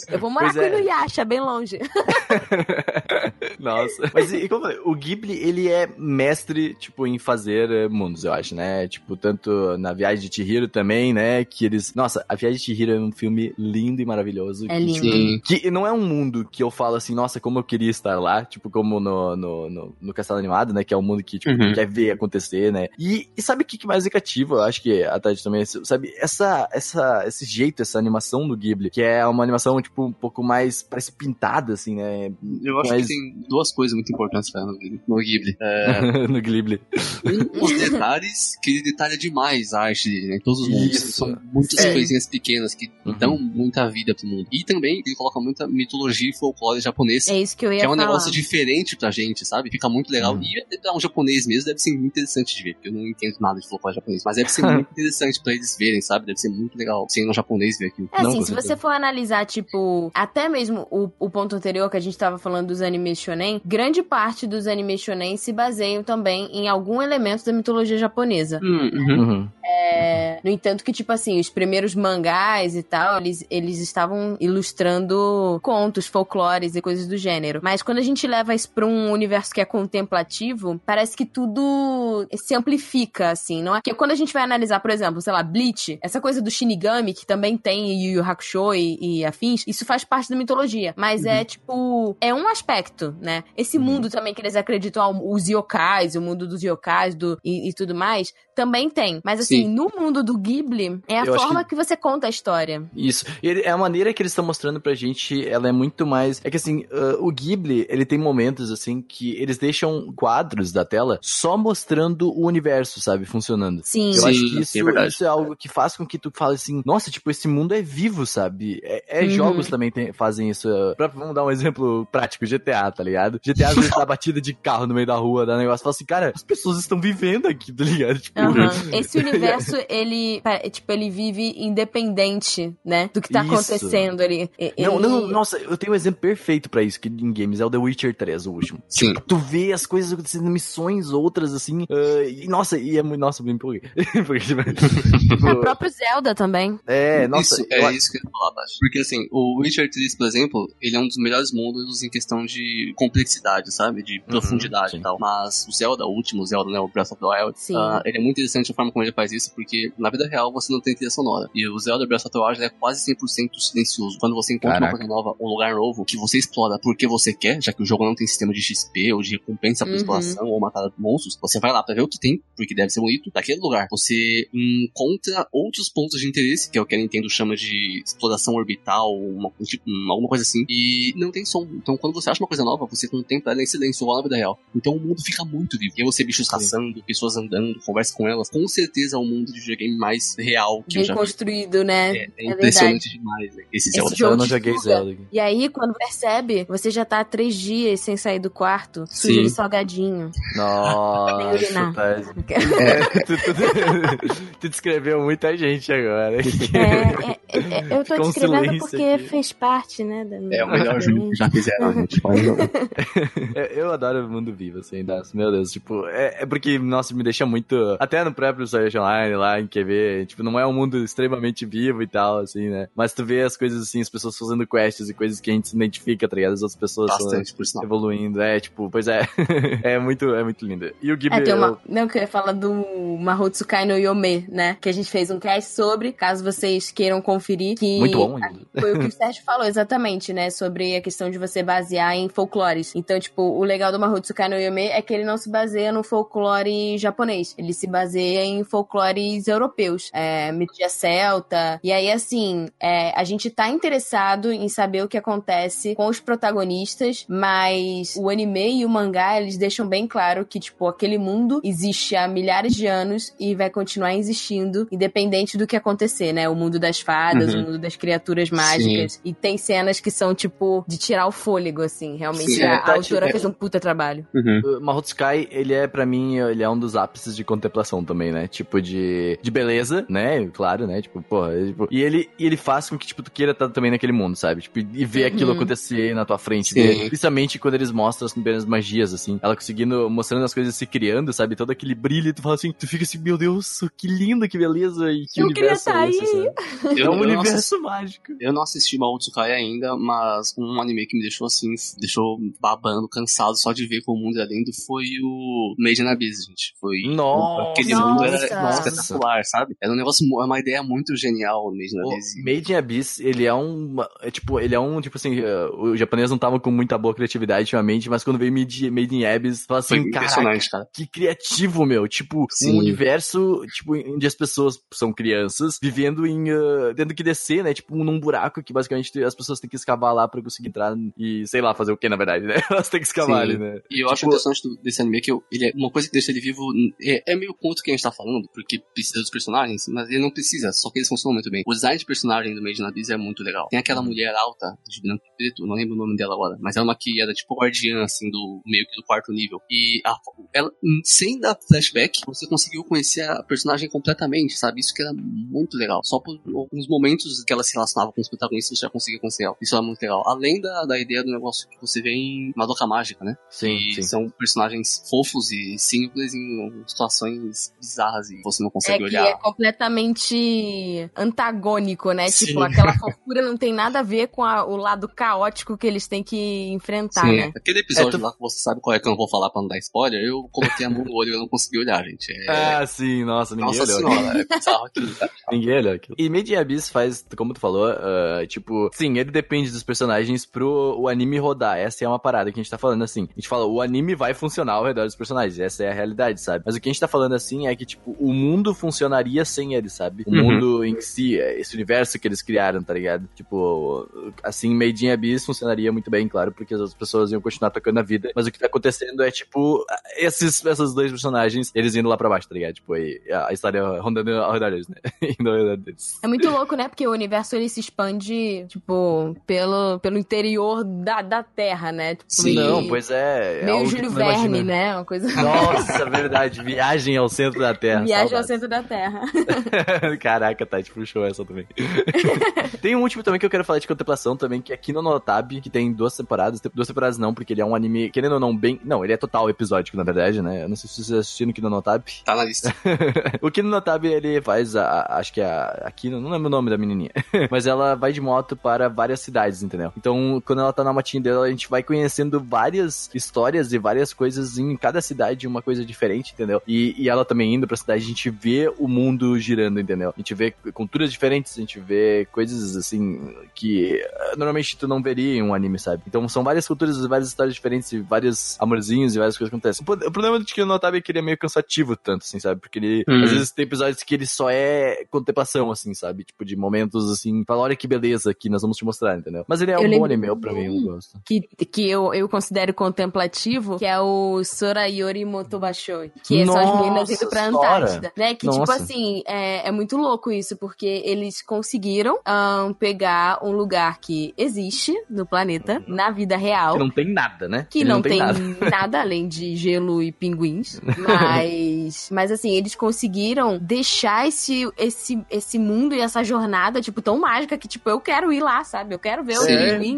Eu vou morar Pois é. com o Inuyasha, bem longe. Nossa. Mas e, como eu falei, o Ghibli, ele é mestre, tipo, em fazer eh, mundos, eu acho, né? Tipo, tanto na Viagem de Chihiro também, né? Que eles... Nossa, a Viagem de Chihiro é um filme lindo e maravilhoso. É que, lindo. Sim. Que não é um mundo que eu falo assim, nossa, como eu queria estar lá, tipo, como no, no, no, no Castelo Animado, né? Que é um mundo que, tipo, Uhum. quer ver acontecer, né? E, e sabe o que, que mais é cativo? Eu acho que a Tati também, sabe? Essa, essa, esse jeito, essa animação do Ghibli, que é uma animação, tipo, um pouco mais, parece pintada, assim, né? Eu acho Mas- que tem duas coisas muito importantes no Ghibli. No Ghibli. É, no Ghibli. um, os detalhes, que ele detalha demais a arte dele, né? Todos os mundos. São muitas É. coisinhas pequenas que Uhum. dão muita vida pro mundo. E também ele coloca muita mitologia e folclore japonês. É isso que eu ia Que é um falar. negócio diferente pra gente, sabe? Fica muito legal. Uhum. E até pra um japonês mesmo deve ser muito interessante de ver. Porque eu não entendo nada de folclore japonês. Mas deve ser muito interessante pra eles verem, sabe? Deve ser muito legal sendo um japonês ver aquilo. É Não, assim, se você for analisar, tipo, até mesmo o, o ponto anterior que a gente tava falando dos animes shonen, grande parte dos animes shonen se baseiam também em algum elemento da mitologia japonesa. Hum, uhum. Uhum. É, no entanto que, tipo assim, os primeiros mangás e tal, eles, eles estavam ilustrando contos, folclores e coisas do gênero. Mas quando a gente leva isso pra um universo que é contemplativo, parece que tudo se amplifica, assim, não é? Porque quando a gente vai analisar, por exemplo, sei lá, Bleach, essa coisa do Shinigami, que também tem em Yu Yu Hakusho e, e afins, isso faz parte da mitologia. Mas é, tipo, é um aspecto, né? Esse Uhum. mundo também que eles acreditam, ah, os yokais, o mundo dos yokais do, e, e tudo mais, também tem. Mas assim, Sim. no mundo do Ghibli, é a Eu forma que... você conta a história. Isso. E é a maneira que eles estão mostrando pra gente, ela é muito mais. É que assim, ah, o Ghibli, ele tem momentos assim que eles deixam quadros da tela só mostrando o universo, sabe, funcionando. Sim. Eu Sim, acho que isso, é isso é algo que faz com que tu fale assim, nossa, tipo, esse mundo é vivo, sabe? É, é Uhum. jogos também tem- fazem isso. uh, pra- vamos dar um exemplo prático, GTA, tá ligado? GTA às vezes dá batida de carro no meio da rua, dá negócio, fala assim, cara, as pessoas estão vivendo aqui, tá ligado? Tipo, Aham. Esse universo, ele, tipo, ele vive independente, né? Do que tá Isso. acontecendo ali. E- Não, ele- não, nossa, eu tenho um exemplo perfeito pra isso que em games, é o The Witcher 3, o último. Sim. Tu vê as coisas acontecendo, missões, outras, assim, ah, e nossa, e é muito, nossa, eu me empolguei. Porque, tipo, O próprio Zelda também. é, nossa, isso, eu- é isso que eu ia falar, Tati. Porque assim, o Witcher 3, por exemplo, ele é um dos melhores mundos em questão de complexidade, sabe? De profundidade sim. e tal. Mas o Zelda, o último Zelda, né? O Breath of the Wild, ah, ele é muito interessante a forma como ele faz isso, porque na vida real você não tem trilha sonora. E o Zelda Breath of the Wild é quase 100% silencioso. Quando você encontra Caraca. uma coisa nova, um lugar novo, que você explora porque você quer, já que o jogo não tem sistema de XP ou de recompensa por Uhum. exploração ou matar monstros, você vai lá pra ver o que tem, porque deve ser bonito. Daquele lugar, você encontra outros pontos de interesse, que é o que a Nintendo chama de exploração orbital, uma, tipo, um, alguma coisa assim, e não tem som. Então, quando você acha uma coisa nova, você contempla ela em silêncio, igual na vida real. Então, o mundo fica muito vivo. E aí você vê bichos caçando, pessoas andando, conversa com elas. Com certeza é um mundo de videogame mais real que eu Bem já vi. construído, né? É, é impressionante demais, né? Esse Esse Zelda. jogo Eu não joguei. Zelda. E aí, quando percebe, você já tá há três dias sem sair do quarto, Sim. de salgadinho. Nem Nossa, urinar. tá... tu, tu- tu descreveu muita gente agora. É, é, é, eu tô descrevendo porque aqui. fez parte, né? Da É o melhor já fizeram, gente. Pode jogar. É, Eu adoro o mundo vivo, assim, das, meu Deus, tipo, é, é porque, nossa, me deixa muito. Até no próprio Art Online, lá em QV, tipo, não é um mundo extremamente vivo e tal, assim, né? Mas tu vê as coisas assim, as pessoas fazendo quests e coisas que a gente se identifica, tá ligado? As outras pessoas Bastante, são evoluindo, é, tipo, pois é. é muito, é muito lindo. E o Ghibli. É, tem uma. eu- Não, que eu ia falar do Mahotsukai no Yome, né? Que a gente fez um cast sobre, caso vocês queiram conferir. Que Muito bom, Foi o que o Sérgio falou, exatamente, né? Sobre a questão de você basear em folclores. Então, tipo, o legal do Mahotsukai no Yome é que ele não se baseia no folclore japonês. Ele se baseia em folclores europeus. É, mitia celta. E aí, assim, é, a gente tá interessado em saber o que acontece com os protagonistas, mas o anime e o mangá, eles deixam bem claro que, tipo, aquele mundo existe há milhares de anos e vai continuar existindo, independente do que acontecer, né? O mundo das fadas, Uhum. o mundo das criaturas mágicas. E tem cenas que são, tipo, de tirar o fôlego, assim. Realmente, Sim, a, é, a Tati, autora é- fez um puta trabalho. Uhum. O Mahotsukai, ele é, pra mim, ele é um dos ápices de contemplação também, né? Tipo, de, de beleza, né? Claro, né? Tipo, porra, tipo, e ele, e ele faz com que, tipo, tu queira estar também naquele mundo, sabe? Tipo, e ver aquilo Uhum. acontecer na tua frente. Ver, principalmente quando eles mostram as primeiras magias, assim. Ela conseguindo, mostrando as coisas se criando, sabe? Todo aquele brilho, e tu fala assim, tu fica assim, meu Deus, que lindo, que beleza, e que Eu queria universo tá é esse, aí. sabe? Eu, é um universo assisti- mágico. eu não assisti Mahotsukai ainda, mas um anime que me deixou assim, deixou babando, cansado só de ver como o mundo é lindo foi o Made in Abyss, gente. Foi Nossa! aquele mundo era Nossa! espetacular, sabe? Era um negócio, é uma ideia muito genial o Made in O Abyss. Made in Abyss, ele é um. É, tipo, ele é um, tipo assim, eh, o japonês não tava com muita boa criatividade ultimamente, mas quando veio Made, Made in Abyss, fala assim, caraca, cara. que criativo, meu. Tipo, Sim. um universo, tipo, onde as pessoas são crianças, vivendo em. ah, tendo que descer, né? Tipo, num buraco que basicamente as pessoas têm que escavar lá pra conseguir entrar e, sei lá, fazer o que, na verdade, né? Elas têm que escavar ali, né? E eu acho Tipo- interessante do- desse anime que eu- ele é uma coisa que deixa ele vivo. É, é meio ponto que a gente tá falando, porque precisa dos personagens, mas ele não precisa, só que eles funcionam muito bem. O design de personagem do Made in Abyss é muito legal. Tem aquela mulher alta, de branco e preto, não lembro o nome dela agora, mas é uma que era tipo guardiã, assim, do meio que do quarto nível. E a- ela, sem dar flashback, você conseguiu conhecer a personagem completamente, sabe? Isso que era muito legal. Só por alguns momentos que ela se relacionava com os protagonistas, você já conseguia conhecer ela. Isso era muito legal. Além da, da ideia do negócio que você vê em Madoka Mágica, né? Sim, E sim. são personagens fofos e simples em situações bizarras e você não É consegue que olhar. é completamente antagônico, né? Sim. Tipo, aquela fofura não tem nada a ver com a- o lado caótico que eles têm que enfrentar, Sim, né? aquele episódio É, tu- lá que você sabe qual é que eu não vou falar pra não dar spoiler, eu coloquei a mão no olho e eu não consegui olhar, gente. É... Ah, sim, nossa, ninguém Nossa olhou. senhora, é bizarro aquilo, cara. Ninguém olhou aquilo. E Made in Abyss faz, como tu falou, ah, tipo, sim, ele depende dos personagens pro o anime rodar. Essa é uma parada que a gente tá falando assim. A gente fala, o anime vai funcionar ao redor dos personagens. Essa é a realidade, sabe? Mas o que a gente tá falando assim é que, tipo, o mundo funcionaria sem eles, sabe? O Uhum. mundo em si, esse universo que eles criaram, tá ligado? Tipo, assim, Made in Abyss funcionaria muito bem, claro, porque as outras pessoas iam continuar tocando a vida. Mas o que tá acontecendo é, tipo, esses, esses dois personagens, eles indo lá pra baixo, tá ligado? Tipo, aí, a história rondando ao redor deles, né? Indo ao redor deles. É muito louco, né? Porque o universo ele se expande, tipo, pelo, pelo interior da, da Terra, né? Tipo, Sim. meio- Não, pois é. é Meio Júlio Verne, né? Uma coisa. Nossa, verdade. Viagem ao centro da Terra. Viagem ao saudades. centro da Terra. Caraca, Tati puxou essa também. tem um último também que eu quero falar de contemplação também, que é aqui no Notab, que tem duas temporadas. Tem Duas temporadas não, porque ele é um anime, querendo ou não, bem... Não, ele é total episódico, na verdade, né? Eu não sei se vocês assistiram aqui no Notab. Tá na lista. o Kino Notab, ele faz a, a- acho que é a, a Kino, não lembro o nome da menininha, mas ela vai de moto para várias cidades, entendeu? Então, quando ela tá na motinha dela, a gente vai conhecendo várias histórias e várias coisas em cada cidade, uma coisa diferente, entendeu? E, e ela também indo pra cidade, a gente vê o mundo girando, entendeu? A gente vê culturas diferentes, a gente vê coisas assim que eh, normalmente tu não veria em um anime, sabe? Então são várias culturas, várias histórias diferentes, e vários amorzinhos e várias coisas que acontecem. O pro- o problema de que eu notava é que ele é meio cansativo tanto, assim, sabe? Porque ele, Hum. às vezes tem episódios que ele só é contemplação, assim, sabe? Tipo, de momentos assim, fala, olha que beleza que nós vamos te mostrar, entendeu? Mas ele é Eu um bom pra mim, eu gosto. que, que eu, eu considero contemplativo, que é o Sorayori Motobashoi, que são as meninas indo pra Nossa, Antártida, né? Que, tipo Nossa. assim, é, é muito louco isso, porque eles conseguiram ahn, pegar um lugar que existe no planeta, na vida real, Que não tem nada, né? que Ele não, tem, nada. nada. além de gelo e pinguins. Mas, mas assim, eles conseguiram deixar esse, esse, esse mundo e essa jornada, tipo, tão mágica que, tipo, eu quero ir lá, sabe? Eu quero ver o Sim.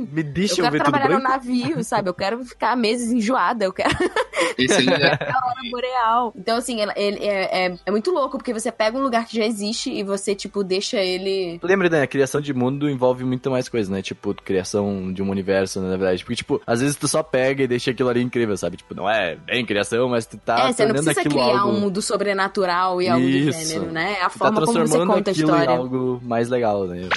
Pinguim. Me deixa Eu eu, quero ver tudo trabalhar no navio, sabe? Eu quero ficar meses enjoada, eu quero Esse aí é. boreal. Então, assim, ela- ele é, é, é muito louco, porque você pega um lugar que já existe e você, tipo, deixa ele. Lembra, né? A criação de mundo envolve muito mais coisa, né? Tipo, criação de um universo, né, na verdade. Porque, tipo, às vezes tu só pega e deixa aquilo ali incrível, sabe? Tipo, não é bem criação, mas tu tá é, você não precisa criar algo... um mundo sobrenatural e algo do Isso. gênero, né? É a tu tá forma como você transformando conta a aquilo história. em algo mais legal, né?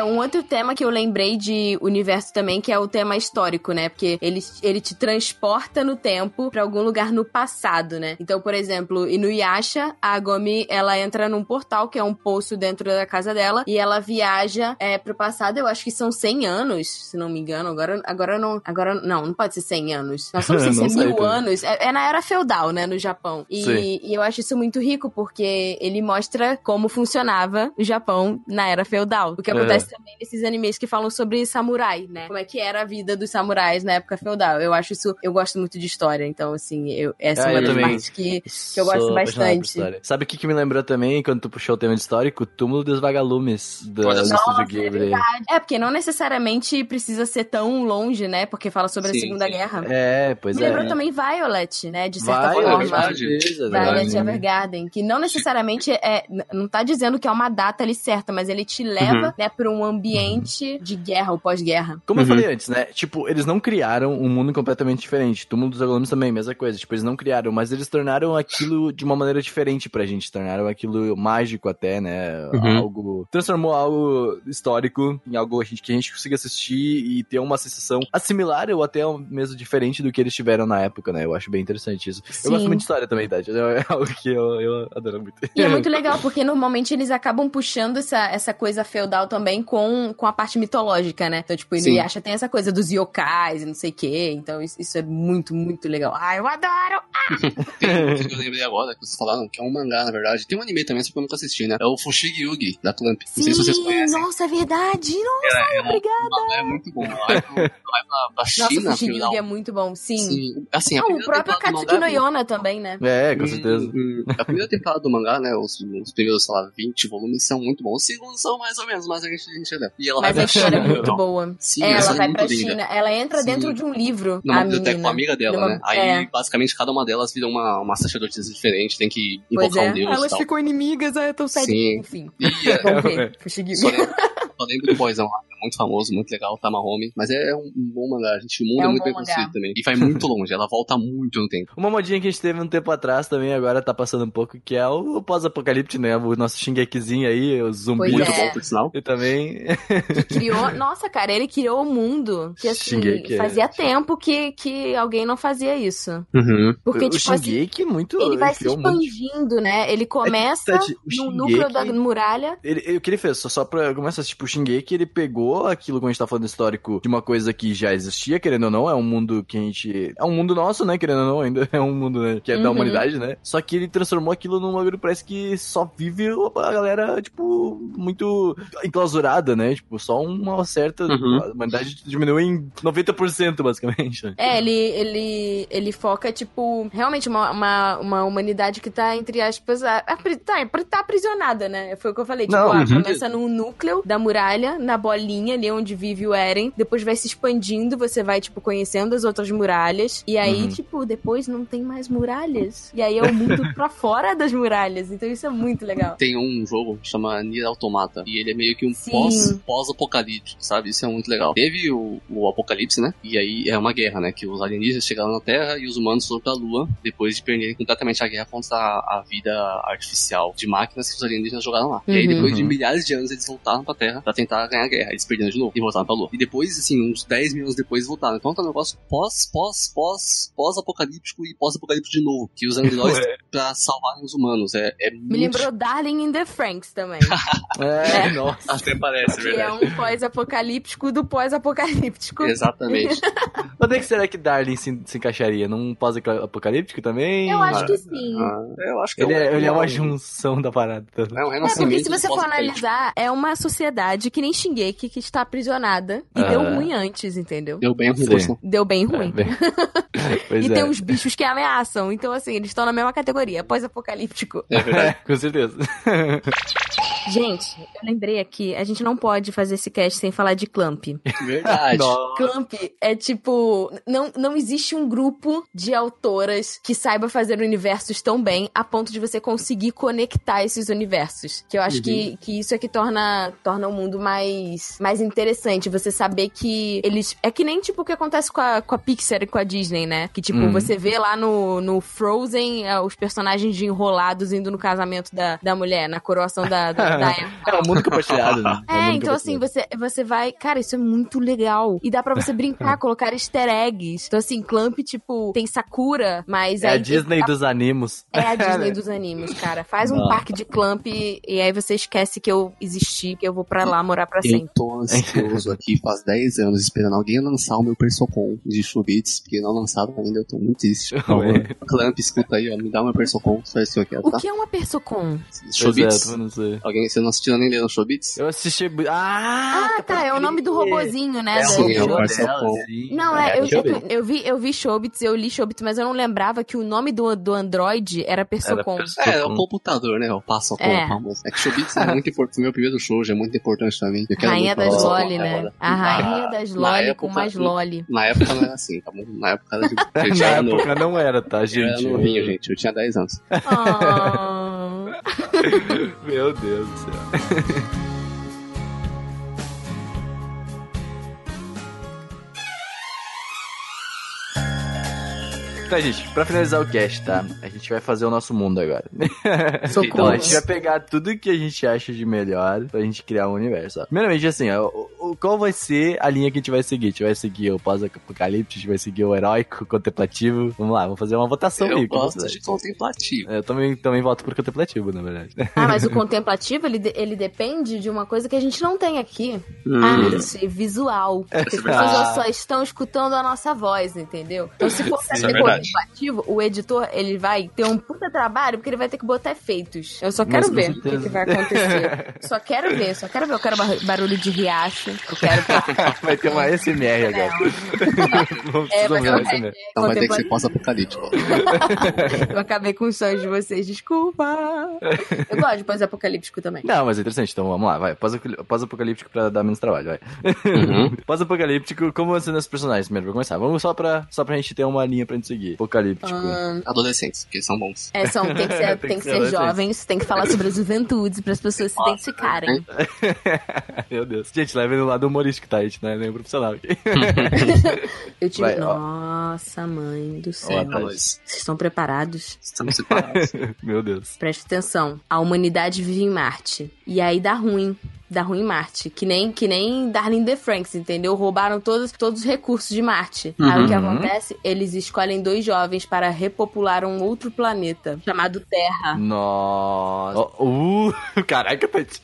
É, um outro tema que eu lembrei de universo também, que é o tema histórico, né? Porque ele, ele te transporta no tempo pra algum lugar no passado, né? Então, por exemplo, Inuyasha, a Gomi, ela entra num portal, que é um poço dentro da casa dela, e ela viaja é, pro passado, eu acho que são 100 anos, se não me engano. Agora, agora não. Agora não, não pode ser 100 anos. Nós somos Não 100 sei mil também. anos. É, é na era feudal, né? No Japão. E, e eu acho isso muito rico, porque ele mostra como funcionava o Japão na era feudal. O que Aham. acontece também nesses animes que falam sobre samurai, né? Como é que era a vida dos samurais na época feudal. Eu acho isso, eu gosto muito de história, então assim, eu, essa Ah, é uma das partes que, que eu gosto bastante. Sabe o que, que me lembrou também, quando tu puxou o tema de histórico? O túmulo dos vagalumes do Nossa, é Ghibli. verdade. É, porque não necessariamente precisa ser tão longe, né? Porque fala sobre a Sim, Segunda sim. Guerra. É, pois Me é. lembrou também Violet, né? De certa é forma. verdade. Violet Evergarden, que não necessariamente é, não tá dizendo que é uma data ali certa, mas ele te leva, Uhum. né, pra um ambiente de guerra ou pós-guerra. Como eu Uhum. falei antes, né? Tipo, eles não criaram um mundo completamente diferente. Túmulo dos Vagalumes também, mesma coisa. Tipo, eles não criaram, mas eles tornaram aquilo de uma maneira diferente pra gente. Tornaram aquilo mágico até, né? Uhum. Algo. Transformou algo histórico em algo que a gente consiga assistir e ter uma sensação assimilar ou até mesmo diferente do que eles tiveram na época, né? Eu acho bem interessante isso. Sim. Eu gosto muito de história também, Tati. É algo que eu, eu adoro muito. E é muito legal, porque normalmente eles acabam puxando essa, essa coisa feudal também com, com a parte mitológica, né? Então, tipo, Sim. Inuyasha tem essa coisa dos yokais e não sei o quê. Então, isso, isso é muito, muito legal. Ah, eu adoro! Tem um que eu lembrei agora, que vocês falaram, que é um mangá, na verdade. Tem um anime também, só que eu nunca assisti, né? É o Fushigi Yugi, da Clamp. Não sei se vocês conhecem. nossa, é verdade! Nossa, É, obrigada! O mangá é muito bom. Vai, pra, pra Nossa, China, o Fushigi feudal. é muito bom, sim. Sim. Assim, a Ah, o próprio Katsuki no mangá- Yona também, né? É, com Hum, certeza. hum, A primeira temporada do mangá, né? Os, os primeiros, sei lá, 20 volumes são muito bons. Os segundos são mais ou menos, mas a gente, a gente leva. E ela Mas vai a pra história é China, muito boa. Sim, É, ela história vai é pra linda. China. Ela entra Sim. dentro de um livro. Numa a biblioteca menina. com a amiga dela, Numa- né? Aí, é. basicamente, cada uma delas vira uma, uma sacerdotisa diferente, tem que Pois invocar é. um deus e Elas tal. ficam inimigas, eu tô sério. Sim. Enfim. E, é, Vamos ver. Só, só lembro do boyzão lá, é muito famoso, muito legal, Tamahome. Mas é um, bom mangá, a gente, o mundo É é, um muito bem mangá. construído também. E vai muito longe, ela volta muito no tempo. Uma modinha que a gente teve um tempo atrás também, agora tá passando um pouco, que é o pós-apocalipse, né? O nosso Shingekizinho aí, os zumbis. Pois Muito é. bom, por sinal. E também. que criou. Nossa, cara, ele criou o mundo. Que assim, Shingeki, é. fazia tempo que, que alguém não fazia isso. Uhum. Porque, o tipo assim, Shingeki muito. ele vai se muito. expandindo, né? Ele começa Tati, o no Shingeki- núcleo da muralha. Ele, ele- o que ele fez, só, só pra começar, tipo, o Shingeki, ele pegou aquilo que a gente tá falando histórico de uma coisa que já existia, querendo ou não, é um mundo que a gente... É um mundo nosso, né, querendo ou não, ainda é um mundo, né, que é da Uhum. humanidade, né? Só que ele transformou aquilo num bagulho, parece que só vive a galera, tipo, muito enclausurada, né? Tipo, só uma certa... Uhum. A humanidade diminui em 90%, basicamente. né? É, ele, ele, ele foca, tipo, realmente uma, uma, uma humanidade que tá, entre aspas, a, a, tá, tá aprisionada, né? Foi o que eu falei. Tipo, Não, ah, uhum. começa num núcleo da muralha muralha na bolinha ali onde vive o Eren. Depois vai se expandindo, você vai, tipo, conhecendo as outras muralhas. E aí, Uhum. tipo, depois não tem mais muralhas. E aí é o mundo pra fora das muralhas. Então isso é muito legal. Tem um jogo que chama Nier Automata. E ele é meio que um Sim. pós- sabe? Isso é muito legal. Teve o, o apocalipse, né? E aí é uma guerra, né? Que os alienígenas chegaram na Terra e os humanos foram pra Lua. Depois de perderem completamente a guerra contra a, a vida artificial de máquinas que os alienígenas jogaram lá. E aí Uhum. depois de Uhum. milhares de anos eles voltaram pra Terra pra tentar ganhar a guerra. Eles perderam de novo e voltaram pra Lua. E depois, assim, uns 10 mil anos depois voltaram. Então tá um negócio pós, pós, pós, pós-apocalíptico e pós-apocalíptico de novo. Que os androides pra salvarem os humanos. É, é Me muito lembrou Darling in the Franks também. É, nossa. Até parece, que é um pós-apocalíptico do pós-apocalíptico. Exatamente. Onde é que será que Darling se, se encaixaria? Num pós-apocalíptico também? Eu acho Ah, que sim. Ah, eu acho que Ele é, ele é uma um- junção da parada. É um É, porque se você for analisar, é uma sociedade que nem Shingeki que está aprisionada. E Ah. deu ruim antes, entendeu? Deu bem ruim, Sim. Deu bem É, ruim. bem- pois e é. tem uns bichos que ameaçam. Então, assim, eles estão na mesma categoria, pós-apocalíptico. É verdade. Com certeza. Gente, eu lembrei aqui, a gente não pode fazer esse cast sem falar de Clamp. Verdade. Clamp é tipo. Não, não existe um grupo de autoras que saiba fazer universos tão bem a ponto de você conseguir conectar esses universos. Que eu acho Uhum. que, que isso é que torna, torna o mundo mais, mais interessante. Você saber que eles. É que nem tipo o que acontece com a, com a Pixar e com a Disney, né? Que tipo, Uhum. você vê lá no, no Frozen é, os personagens de enrolados indo no casamento da, da mulher, na coroação da, da, da época. É um mundo compartilhado, né? É, mundo então assim, você, você vai. Cara, isso é muito legal. E dá pra você brincar, colocar easter eggs. Então, assim, Clamp, tipo, tem Sakura, mas É a. Disney dos animos. É a Disney dos animes, cara. Faz um Não. parque de Clamp e, e aí você esquece que eu existi, que eu vou pra lá morar pra Eu sempre. tô ansioso aqui faz 10 anos esperando alguém lançar o meu Persocon de Chubits, porque não lançaram ainda, eu tô muito triste. Clamp, escuta aí, ó, me dá o meu Persocon, só esse aqui, ó, O tá? que é uma Persocon? É, Chubits? eu não sei. Alguém, você não assistiu nem lendo Chubits? Eu assisti. Ah! Ah, tá. É o nome do robozinho, né? É do- sim, o é o Marcelo. Não, é, eu, eu, eu vi, eu vi Shobits, eu li Shobits, mas eu não lembrava que o nome do, do Android era. Persocon. É, é o computador, né? O Passocon, É. famoso. É que Chubits é muito importante, foi meu primeiro shoujo, é muito importante pra mim. Eu quero Rainha das falar Loli, né? agora. A rainha das Loli com mais Loli. Na época não era assim, tá bom? Na época era de. Eu Na época não era, tá, eu gente? era novinho, gente. Eu tinha 10 anos. Ah. Meu Deus do céu. Tá, gente, pra finalizar o cast, tá? A gente vai fazer o nosso mundo agora. Socorro. Então, a gente vai pegar tudo que a gente acha de melhor pra gente criar um universo. ó. Primeiramente, assim, ó, o- qual vai ser a linha que a gente vai seguir? A gente vai seguir o pós-apocalipse, a gente vai seguir o heróico, contemplativo. Vamos lá, vamos fazer uma votação Eu aí. que gosto de contemplativo. Eu também, também voto por contemplativo, na verdade. Ah, mas o contemplativo, ele, ele depende de uma coisa que a gente não tem aqui. Hum. Arte visual. Porque as pessoas só estão escutando a nossa voz, entendeu? Então, se for é contemplativo, o editor, ele vai ter um puta trabalho, porque ele vai ter que botar efeitos. Eu só Mas quero com ver o que, que vai acontecer. só quero ver, só quero ver. Eu quero bar- barulho de riacho. Eu quero... vai ter uma SMR agora. Vamos É, vai uma SMR. Então vai ter que ser pós-apocalíptico. Eu acabei com os sonhos de vocês, desculpa. Eu gosto de pós-apocalíptico também. Não, mas é interessante, então vamos lá, vai. Pós-apocalí- Pós-apocalíptico pra dar menos trabalho, vai. Uhum. Pós-apocalíptico, como você nos personagens primeiro? Vamos começar. Vamos só pra, só pra gente ter uma linha pra gente seguir. Apocalíptico. Adolescentes, porque são bons. É, são, tem que ser, tem que ser jovens, tem que falar sobre a juventude para as pessoas se identificarem. Meu Deus. Gente, leve no lado humorístico, tá? A gente não é nem profissional aqui. Eu tive. Vai. Nossa, mãe do céu. tá. Vocês estão preparados? estamos separados. Meu Deus. Presta atenção. A humanidade vive em Marte. E aí dá ruim. Dá ruim em Marte. Que nem, que nem Darling the Franks, entendeu? Roubaram todos, todos os recursos de Marte. Aí o que Uhum. acontece? Eles escolhem dois jovens para repopular um outro planeta chamado Terra. Nossa. Uh, caraca, Tati.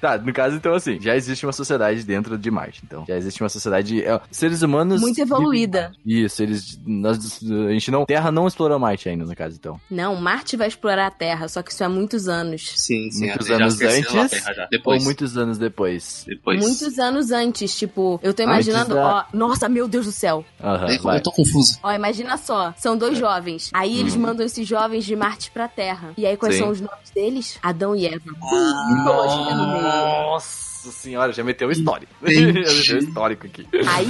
Tá, no caso, então, assim, já existe uma sociedade dentro de Marte. Então, já existe uma sociedade. é, seres humanos. Muito evoluída. Isso, eles. Nós, a gente não. Terra não explorou Marte ainda, no caso, então. Não, Marte vai explorar a Terra, só que isso há muitos anos. Sim, sim. Muitos anos antes? Terra já. Depois. Ou muitos anos depois. Depois. Muitos anos antes, tipo, eu tô imaginando, da- ó, nossa, meu Deus do céu. Vai. eu tô confuso. Ó, imagina só, são dois jovens. Aí eles mandam esses jovens de Marte pra Terra. E aí quais Sim. são os nomes deles? Adão e Eva. Ah, no meio. Nossa senhora, já meteu o histórico. já meteu o histórico aqui. Aí,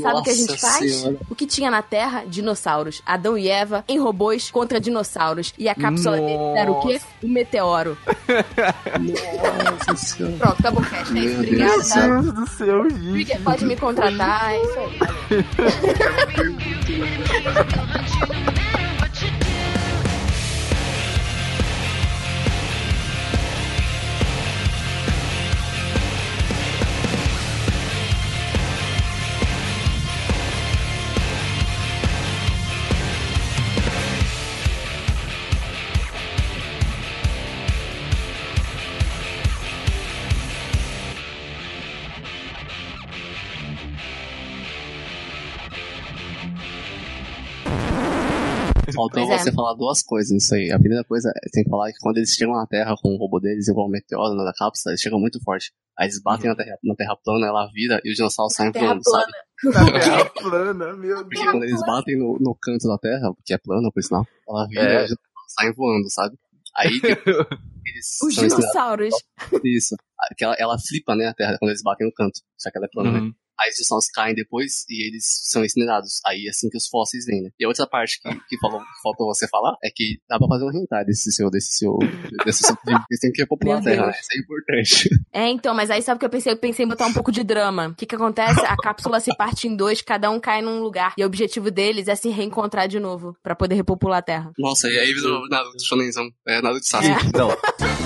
sabe o que a gente Nossa faz? Senhora. O que tinha na Terra? Dinossauros. Adão e Eva em robôs contra dinossauros. E a cápsula deles era o quê? O meteoro. Nossa senhora. Pronto, acabou o cast. É isso. Meu Obrigada, Deus do tá? Deus do céu, gente. Pode me contratar, é isso aí. Pois é. você falar duas coisas nisso aí. A primeira coisa, é, tem que falar que quando eles chegam na Terra com o robô deles, igual o meteoro na da cápsula, eles chegam muito forte. Aí eles batem na, terra, na Terra plana, ela vira e os dinossauros saem voando, sabe? Terra plana, meu Porque quando eles batem no, no canto da Terra, que é plana, por sinal, ela vira É. e os dinossauros saem voando, sabe? Aí depois, eles Os dinossauros. isso. Que ela, ela flipa, né, a Terra quando eles batem no canto. Só que ela é plana, né? Aí os dinossauros caem depois e eles são incinerados. Aí é assim que os fósseis vêm, né? E a outra parte que, que falou, faltou você falar é que dá pra fazer um hentai desse seu, desse seu, desse seu Eles têm que repopular a Terra, né? Isso é importante. É, então, mas aí sabe o que eu pensei? Eu pensei em botar um pouco de drama. O que que acontece? A cápsula se parte em dois, cada um cai num lugar. E o objetivo deles é se reencontrar de novo, pra poder repopular a Terra. Nossa, e aí virou Naruto Shonenzão. É Naruto Sasuke. Não,